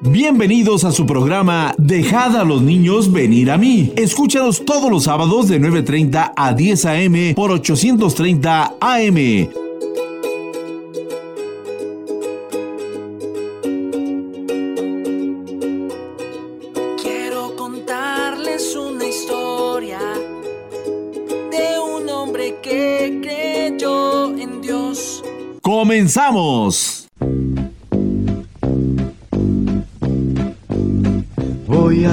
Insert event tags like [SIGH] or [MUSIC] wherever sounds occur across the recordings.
Bienvenidos a su programa Dejad a los niños venir a mí. Escúchanos todos los sábados de 9.30 a 10 a.m. por 830 AM. Quiero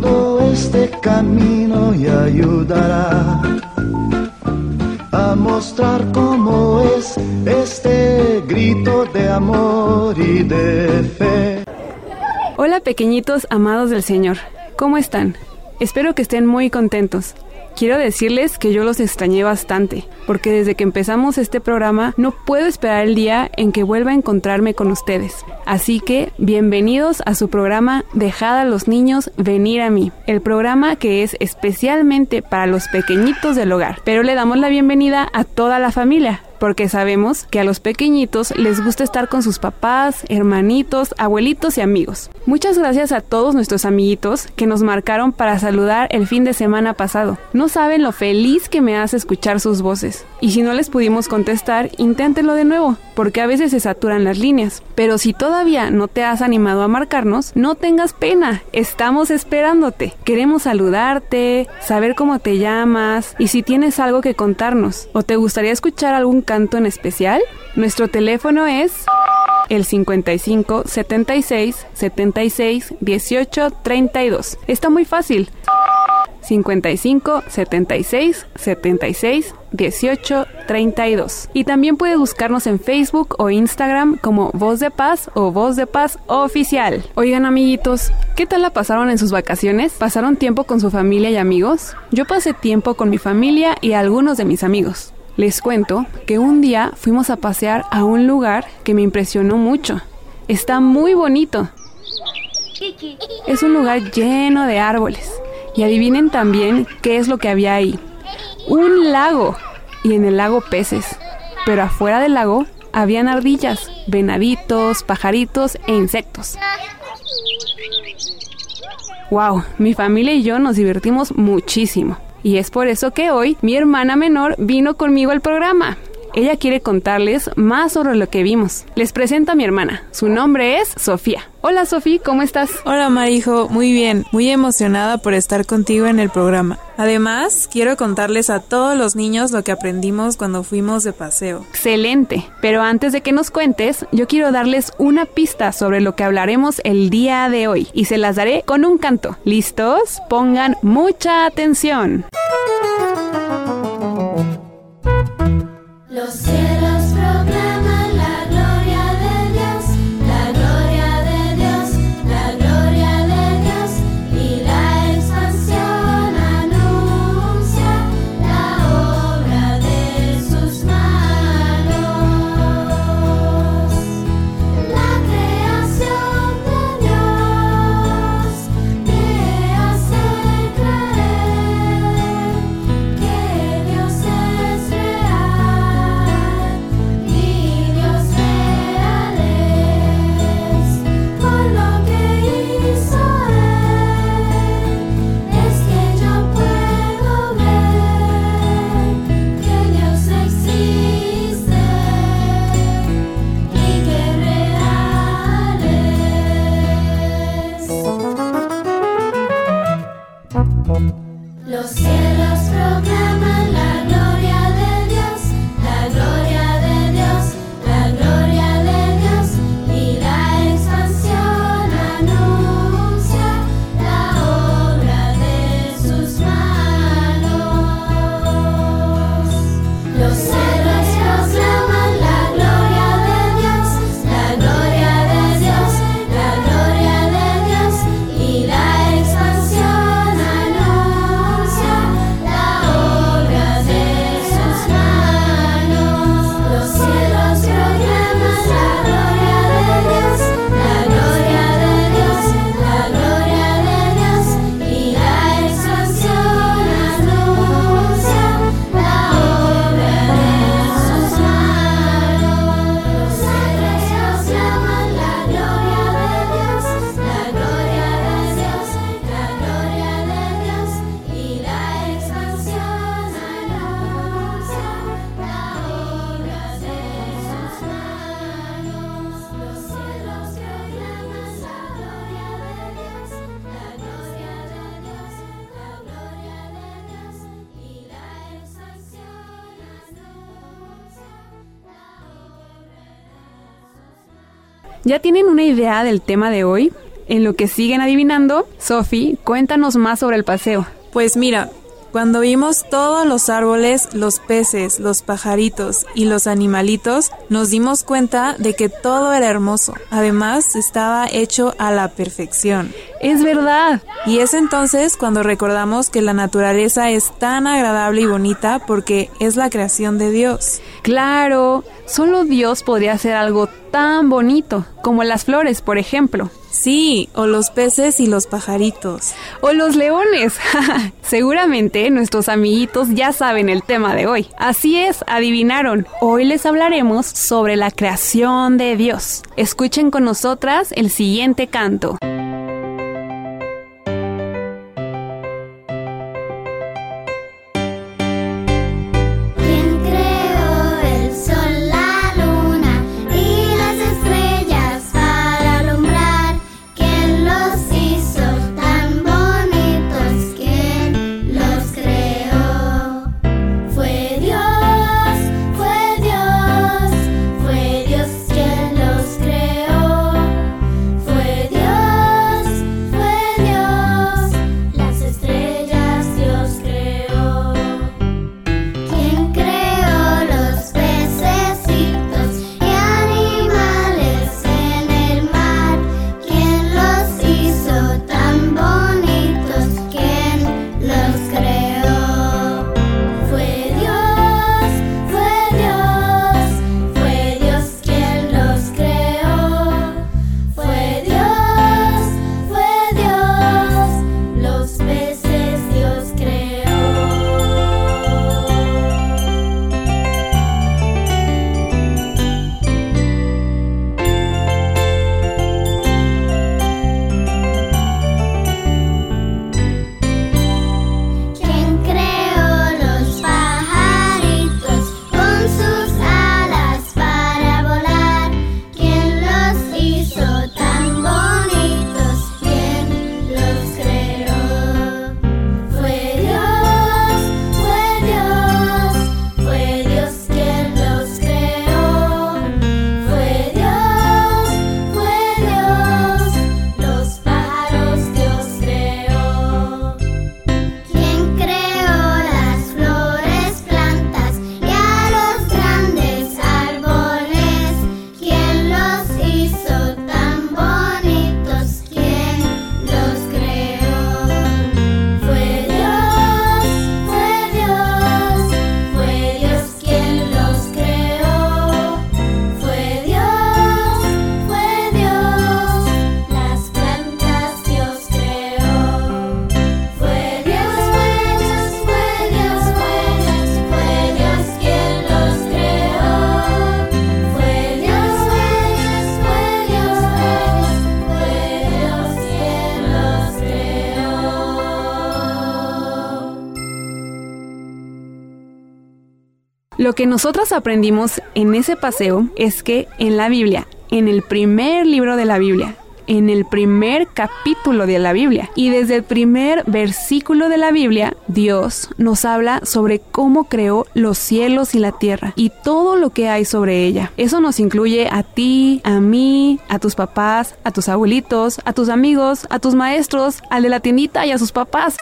Todo este camino y ayudará a mostrar cómo es este grito de amor y de fe. Hola pequeñitos amados del Señor, ¿cómo están? Espero que estén muy contentos. Quiero decirles que yo los extrañé bastante, porque desde que empezamos este programa no puedo esperar el día en que vuelva a encontrarme con ustedes. Así que, bienvenidos a su programa Dejad a los niños venir a mí, el programa que es especialmente para los pequeñitos del hogar, pero le damos la bienvenida a toda la familia, porque sabemos que a los pequeñitos les gusta estar con sus papás, hermanitos, abuelitos y amigos. Muchas gracias a todos nuestros amiguitos que nos marcaron para saludar el fin de semana pasado. No saben lo feliz que me hace escuchar sus voces. Y si no les pudimos contestar, inténtenlo de nuevo, porque a veces se saturan las líneas. Pero si todavía no te has animado a marcarnos, no tengas pena, estamos esperándote. Queremos saludarte, saber cómo te llamas y si tienes algo que contarnos o te gustaría escuchar algún canto en especial, nuestro teléfono es el 55 76 76 18 32. Está muy fácil. 55 76 76 18 32. Y también puede buscarnos en Facebook o Instagram como Voz de Paz o Voz de Paz Oficial. Oigan amiguitos, ¿qué tal la pasaron en sus vacaciones? ¿Pasaron tiempo con su familia y amigos? Yo pasé tiempo con mi familia y algunos de mis amigos. Les cuento que un día fuimos a pasear a un lugar que me impresionó mucho. Está muy bonito. Es un lugar lleno de árboles. Y adivinen también qué es lo que había ahí. Un lago. Y en el lago peces. Pero afuera del lago habían ardillas, venaditos, pajaritos e insectos. Wow, mi familia y yo nos divertimos muchísimo. Y es por eso que hoy mi hermana menor vino conmigo al programa. Ella quiere contarles más sobre lo que vimos. Les presento a mi hermana. Su nombre es Sofía. Hola Sofía, ¿cómo estás? Hola Marijo, muy bien, muy emocionada por estar contigo en el programa. Además, quiero contarles a todos los niños lo que aprendimos cuando fuimos de paseo. Excelente, pero antes de que nos cuentes, yo quiero darles una pista sobre lo que hablaremos el día de hoy y se las daré con un canto. ¿Listos? Pongan mucha atención. Los ¿Ya tienen una idea del tema de hoy? En lo que siguen adivinando, Sophie, cuéntanos más sobre el paseo. Pues mira, cuando vimos todos los árboles, los peces, los pajaritos y los animalitos, nos dimos cuenta de que todo era hermoso. Además, estaba hecho a la perfección. Es verdad. Y es entonces cuando recordamos que la naturaleza es tan agradable y bonita porque es la creación de Dios. Claro, solo Dios podría hacer algo tan bonito, como las flores, por ejemplo. Sí, o los peces y los pajaritos. O los leones. [LAUGHS] Seguramente nuestros amiguitos ya saben el tema de hoy. Así es, adivinaron. Hoy les hablaremos sobre la creación de Dios. Escuchen con nosotras el siguiente canto. Lo que nosotros aprendimos en ese paseo es que en la Biblia, en el primer libro de la Biblia, en el primer capítulo de la Biblia y desde el primer versículo de la Biblia, Dios nos habla sobre cómo creó los cielos y la tierra y todo lo que hay sobre ella. Eso nos incluye a ti, a mí, a tus papás, a tus abuelitos, a tus amigos, a tus maestros, al de la tiendita y a sus papás.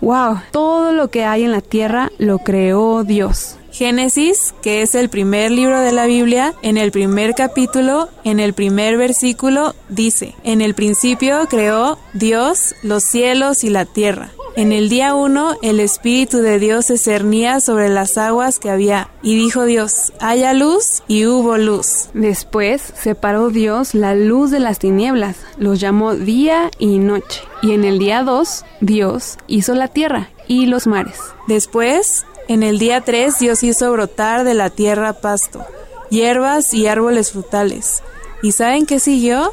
Wow, todo lo que hay en la tierra lo creó Dios. Génesis, que es el primer libro de la Biblia, en el primer capítulo, en el primer versículo, dice, en el principio creó Dios los cielos y la tierra. En el día uno, el Espíritu de Dios se cernía sobre las aguas que había, y dijo Dios, haya luz, y hubo luz. Después separó Dios la luz de las tinieblas, los llamó día y noche. Y en el día 2, Dios hizo la tierra y los mares. Después, en el día 3, Dios hizo brotar de la tierra pasto, hierbas y árboles frutales. ¿Y saben qué siguió?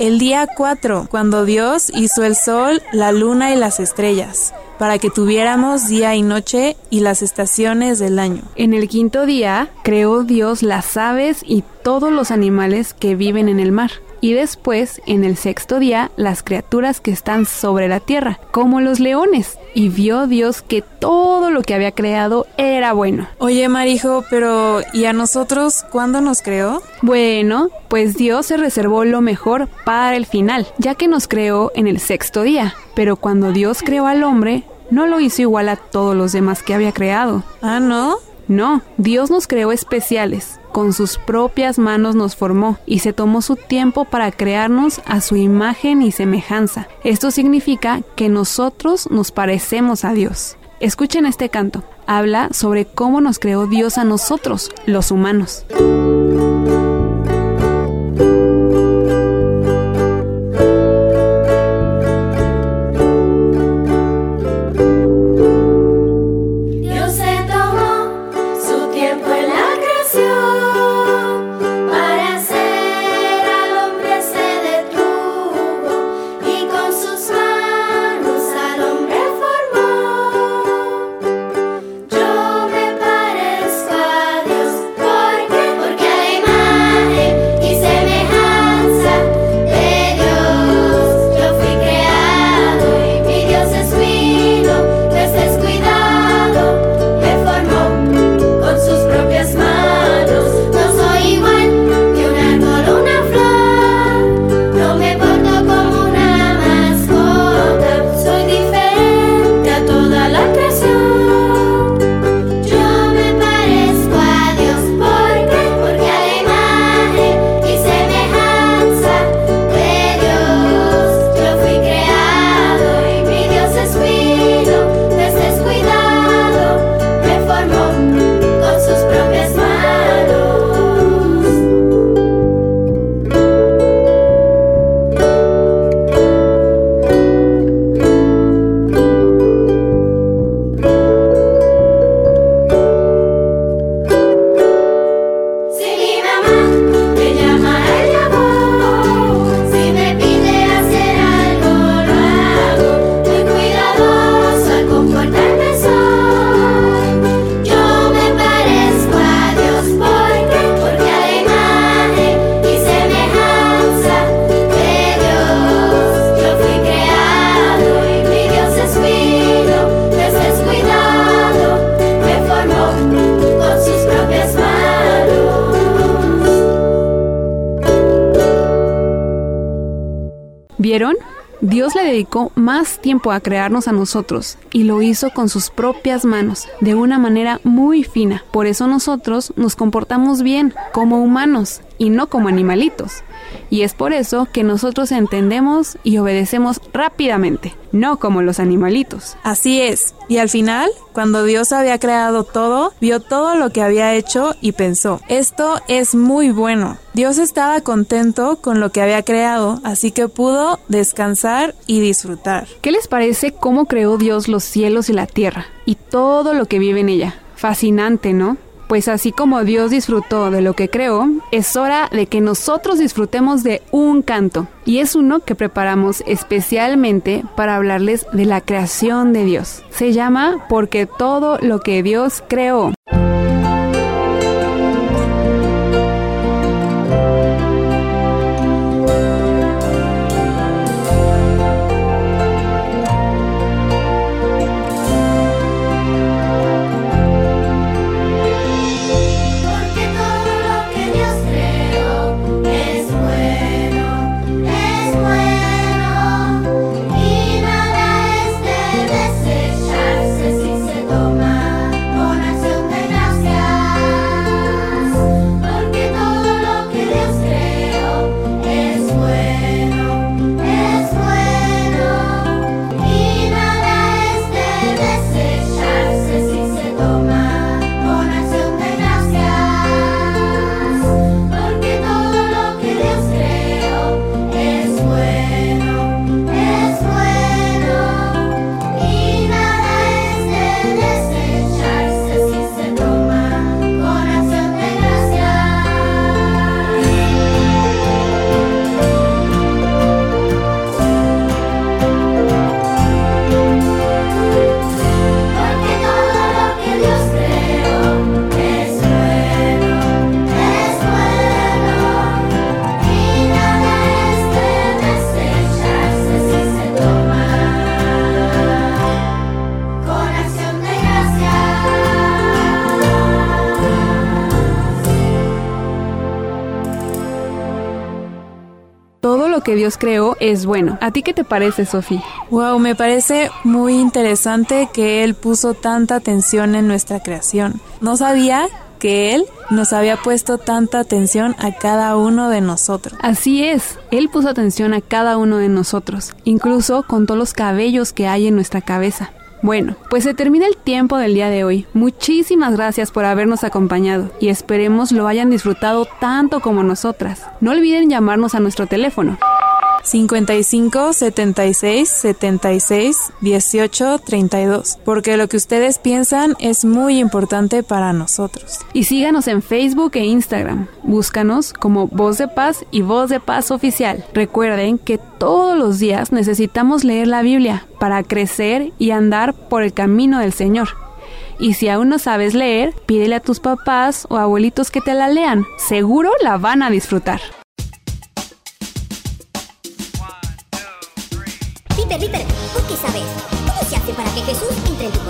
El día 4, cuando Dios hizo el sol, la luna y las estrellas, para que tuviéramos día y noche y las estaciones del año. En el quinto día creó Dios las aves y todos los animales que viven en el mar. Y después, en el sexto día, las criaturas que están sobre la tierra, como los leones. Y vio Dios que todo lo que había creado era bueno. Oye, Marijo, pero ¿y a nosotros cuándo nos creó? Bueno, pues Dios se reservó lo mejor para el final, ya que nos creó en el sexto día. Pero cuando Dios creó al hombre, no lo hizo igual a todos los demás que había creado. Ah, ¿no? No, Dios nos creó especiales. Con sus propias manos nos formó y se tomó su tiempo para crearnos a su imagen y semejanza. Esto significa que nosotros nos parecemos a Dios. Escuchen este canto. Habla sobre cómo nos creó Dios a nosotros, los humanos. Dios le dedicó más tiempo a crearnos a nosotros y lo hizo con sus propias manos, de una manera muy fina. Por eso nosotros nos comportamos bien como humanos y no como animalitos. Y es por eso que nosotros entendemos y obedecemos rápidamente, no como los animalitos. Así es. Y al final, cuando Dios había creado todo, vio todo lo que había hecho y pensó, esto es muy bueno. Dios estaba contento con lo que había creado, así que pudo descansar y disfrutar. ¿Qué les parece cómo creó Dios los cielos y la tierra y todo lo que vive en ella? Fascinante, ¿no? Pues así como Dios disfrutó de lo que creó, es hora de que nosotros disfrutemos de un canto. Y es uno que preparamos especialmente para hablarles de la creación de Dios. Se llama Porque todo lo que Dios creó. Que Dios creó es bueno. ¿A ti qué te parece, Sofi? Wow, me parece muy interesante que Él puso tanta atención en nuestra creación. No sabía que Él nos había puesto tanta atención a cada uno de nosotros. Así es, Él puso atención a cada uno de nosotros, incluso con todos los cabellos que hay en nuestra cabeza. Bueno, pues se termina el tiempo del día de hoy. Muchísimas gracias por habernos acompañado y esperemos lo hayan disfrutado tanto como nosotras. No olviden llamarnos a nuestro teléfono 55 76 76 18 32, porque lo que ustedes piensan es muy importante para nosotros. y síganos en Facebook e Instagram. Búscanos como Voz de Paz y Voz de Paz Oficial. Recuerden que todos los días necesitamos leer la Biblia para crecer y andar por el camino del Señor. Y si aún no sabes leer, pídele a tus papás o abuelitos que te la lean. Seguro la van a disfrutar. Piper, Piper, ¿tú qué sabes? ¿Cómo se hace para que Jesús entre en tu?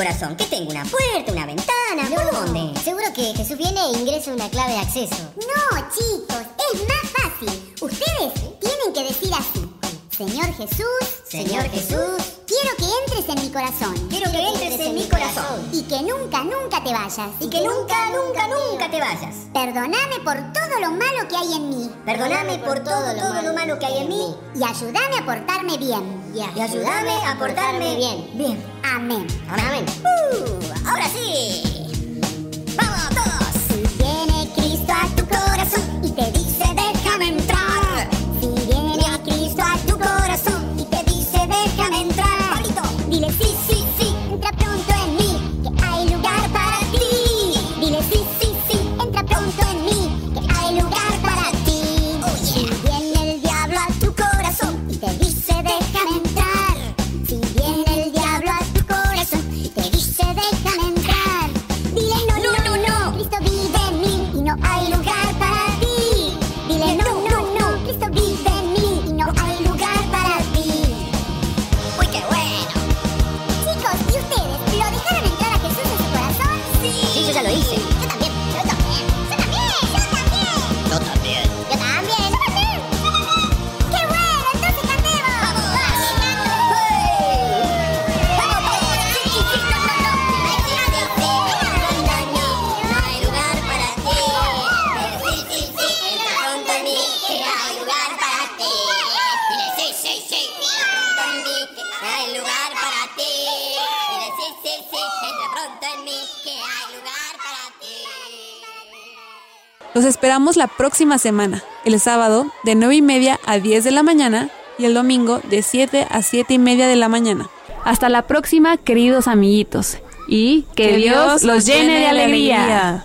Corazón? ¿Qué tengo? ¿Una puerta? ¿Una ventana? ¿Por dónde? Seguro que Jesús viene e ingresa una clave de acceso. No, chicos, es más fácil. Ustedes tienen que decir así. Señor Jesús, Señor Jesús, quiero que entres en mi corazón. quiero que entres en mi corazón. Y que nunca, nunca te vayas. Y que nunca, nunca, nunca te vayas. Perdoname por todo lo malo que hay en mí. Perdóname por todo, todo lo malo que hay en mí Y ayúdame a portarme bien. y ayúdame a portarme bien. Bien. Amén. Amén. Uh, ahora sí. Los esperamos la próxima semana, el sábado de 9 y media a 10 de la mañana y el domingo de 7 a 7 y media de la mañana. Hasta la próxima, queridos amiguitos. Y que, Dios los llene de alegría.